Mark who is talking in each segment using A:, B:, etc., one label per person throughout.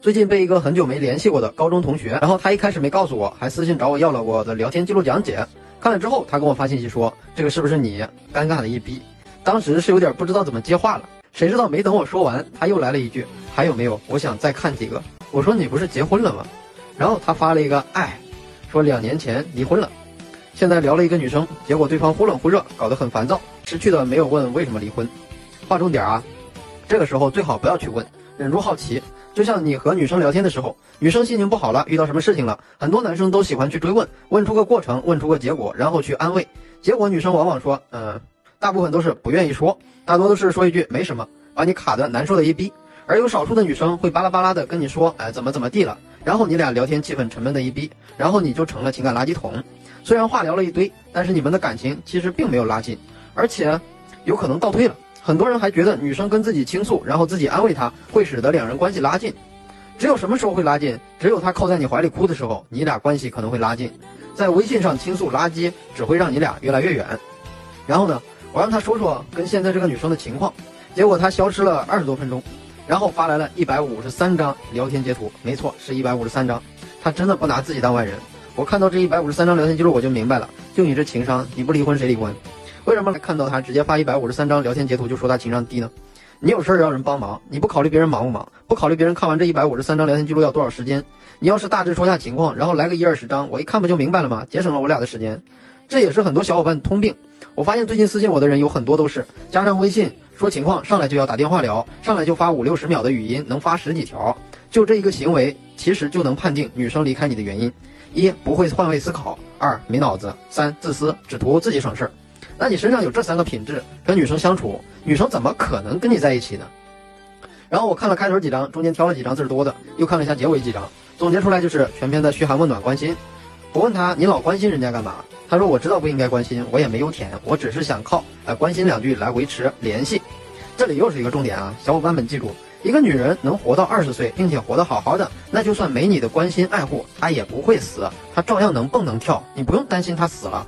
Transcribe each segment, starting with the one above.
A: 最近被一个很久没联系过的高中同学，然后他一开始没告诉我，还私信找我要了我的聊天记录讲解。看了之后，他跟我发信息说：“这个是不是你？”尴尬的一逼，当时是有点不知道怎么接话了。谁知道没等我说完，他又来了一句：“还有没有？我想再看几个。”我说：“你不是结婚了吗？”然后他发了一个“哎”，说两年前离婚了，现在聊了一个女生，结果对方忽冷忽热，搞得很烦躁。识趣的没有问为什么离婚。划重点啊，这个时候最好不要去问，忍住好奇。就像你和女生聊天的时候，女生心情不好了，遇到什么事情了，很多男生都喜欢去追问，问出个过程，问出个结果，然后去安慰。结果女生往往说，嗯，大部分都是不愿意说，大多都是说一句没什么，把你卡的难受的一逼。而有少数的女生会巴拉巴拉的跟你说，哎，怎么怎么地了，然后你俩聊天气氛沉闷的一逼，然后你就成了情感垃圾桶。虽然话聊了一堆，但是你们的感情其实并没有拉近，而且有可能倒退了。很多人还觉得女生跟自己倾诉，然后自己安慰她，会使得两人关系拉近。只有什么时候会拉近？只有她靠在你怀里哭的时候，你俩关系可能会拉近。在微信上倾诉垃圾，只会让你俩越来越远。然后呢，我让他说说跟现在这个女生的情况，结果他消失了二十多分钟，然后发来了一百五十三张聊天截图，没错，是一百五十三张。他真的不拿自己当外人。我看到这一百五十三张聊天记录，我就明白了，就你这情商，你不离婚谁离婚？为什么看到他直接发一百五十三张聊天截图就说他情商低呢？你有事儿要人帮忙，你不考虑别人忙不忙，不考虑别人看完这一百五十三张聊天记录要多少时间？你要是大致说下情况，然后来个一二十张，我一看不就明白了吗？节省了我俩的时间。这也是很多小伙伴通病。我发现最近私信我的人有很多都是加上微信说情况，上来就要打电话聊，上来就发五六十秒的语音，能发十几条。就这一个行为，其实就能判定女生离开你的原因：一不会换位思考，二没脑子，三自私，只图自己省事儿。那你身上有这三个品质，跟女生相处，女生怎么可能跟你在一起呢？然后我看了开头几张，中间挑了几张字多的，又看了一下结尾几张，总结出来就是全篇的嘘寒问暖关心。我问他，你老关心人家干嘛？他说我知道不应该关心，我也没有舔，我只是想靠呃关心两句来维持联系。这里又是一个重点啊，小伙伴们记住，一个女人能活到二十岁，并且活得好好的，那就算没你的关心爱护，她也不会死，她照样能蹦能跳，你不用担心她死了。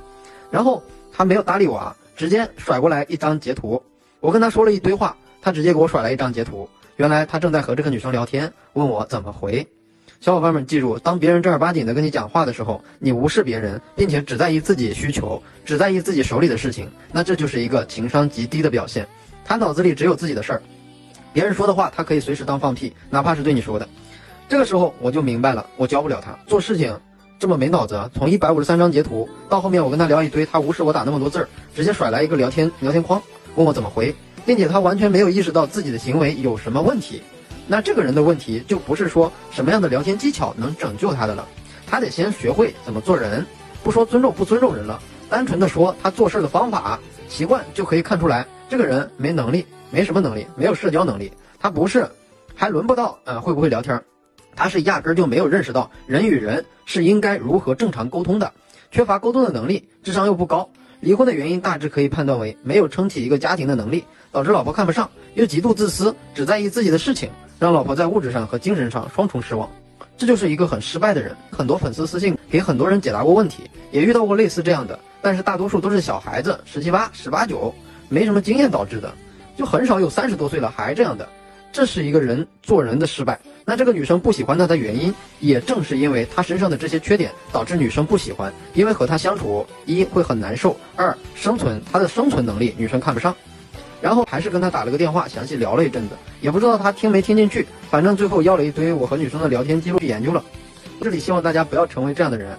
A: 然后。他没有搭理我啊，直接甩过来一张截图。我跟他说了一堆话，他直接给我甩来一张截图。原来他正在和这个女生聊天，问我怎么回。小伙伴们记住，当别人正儿八经的跟你讲话的时候，你无视别人，并且只在意自己需求，只在意自己手里的事情，那这就是一个情商极低的表现。他脑子里只有自己的事儿，别人说的话他可以随时当放屁，哪怕是对你说的。这个时候我就明白了，我教不了他做事情。这么没脑子，从一百五十三张截图到后面我跟他聊一堆，他无视我打那么多字儿，直接甩来一个聊天聊天框，问我怎么回，并且他完全没有意识到自己的行为有什么问题。那这个人的问题就不是说什么样的聊天技巧能拯救他的了，他得先学会怎么做人。不说尊重不尊重人了，单纯的说他做事的方法习惯就可以看出来，这个人没能力，没什么能力，没有社交能力。他不是，还轮不到呃会不会聊天儿。他是压根就没有认识到人与人是应该如何正常沟通的，缺乏沟通的能力，智商又不高，离婚的原因大致可以判断为没有撑起一个家庭的能力，导致老婆看不上，又极度自私，只在意自己的事情，让老婆在物质上和精神上双重失望，这就是一个很失败的人。很多粉丝私信给很多人解答过问题，也遇到过类似这样的，但是大多数都是小孩子，十七八、十八九，没什么经验导致的，就很少有三十多岁了还这样的。这是一个人做人的失败。那这个女生不喜欢他的原因，也正是因为他身上的这些缺点，导致女生不喜欢。因为和他相处，一会很难受，二生存他的生存能力女生看不上。然后还是跟他打了个电话，详细聊了一阵子，也不知道他听没听进去。反正最后要了一堆我和女生的聊天记录去研究了。这里希望大家不要成为这样的人。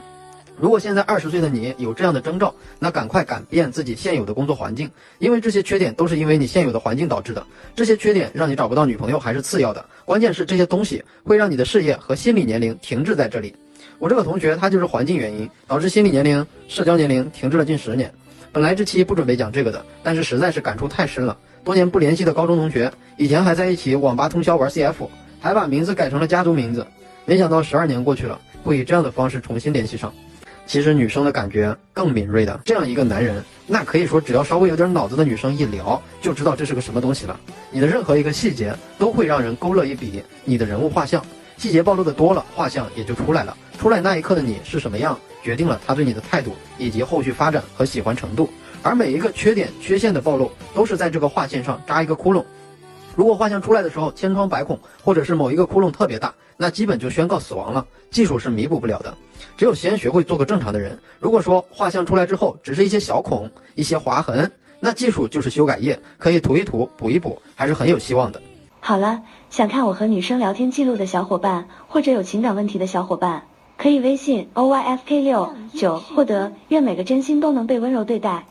A: 如果现在二十岁的你有这样的征兆，那赶快改变自己现有的工作环境，因为这些缺点都是因为你现有的环境导致的。这些缺点让你找不到女朋友还是次要的，关键是这些东西会让你的事业和心理年龄停滞在这里。我这个同学他就是环境原因导致心理年龄、社交年龄停滞了近十年。本来这期不准备讲这个的，但是实在是感触太深了。多年不联系的高中同学，以前还在一起网吧通宵玩 CF，还把名字改成了家族名字，没想到十二年过去了，会以这样的方式重新联系上。其实女生的感觉更敏锐的，这样一个男人，那可以说只要稍微有点脑子的女生一聊就知道这是个什么东西了。你的任何一个细节都会让人勾勒一笔你的人物画像，细节暴露的多了，画像也就出来了。出来那一刻的你是什么样，决定了他对你的态度以及后续发展和喜欢程度。而每一个缺点、缺陷的暴露，都是在这个画线上扎一个窟窿。如果画像出来的时候千疮百孔，或者是某一个窟窿特别大，那基本就宣告死亡了，技术是弥补不了的。只有先学会做个正常的人。如果说画像出来之后只是一些小孔、一些划痕，那技术就是修改液，可以涂一涂、补一补，还是很有希望的。
B: 好了，想看我和女生聊天记录的小伙伴，或者有情感问题的小伙伴，可以微信 o y f k 六九获得。愿每个真心都能被温柔对待。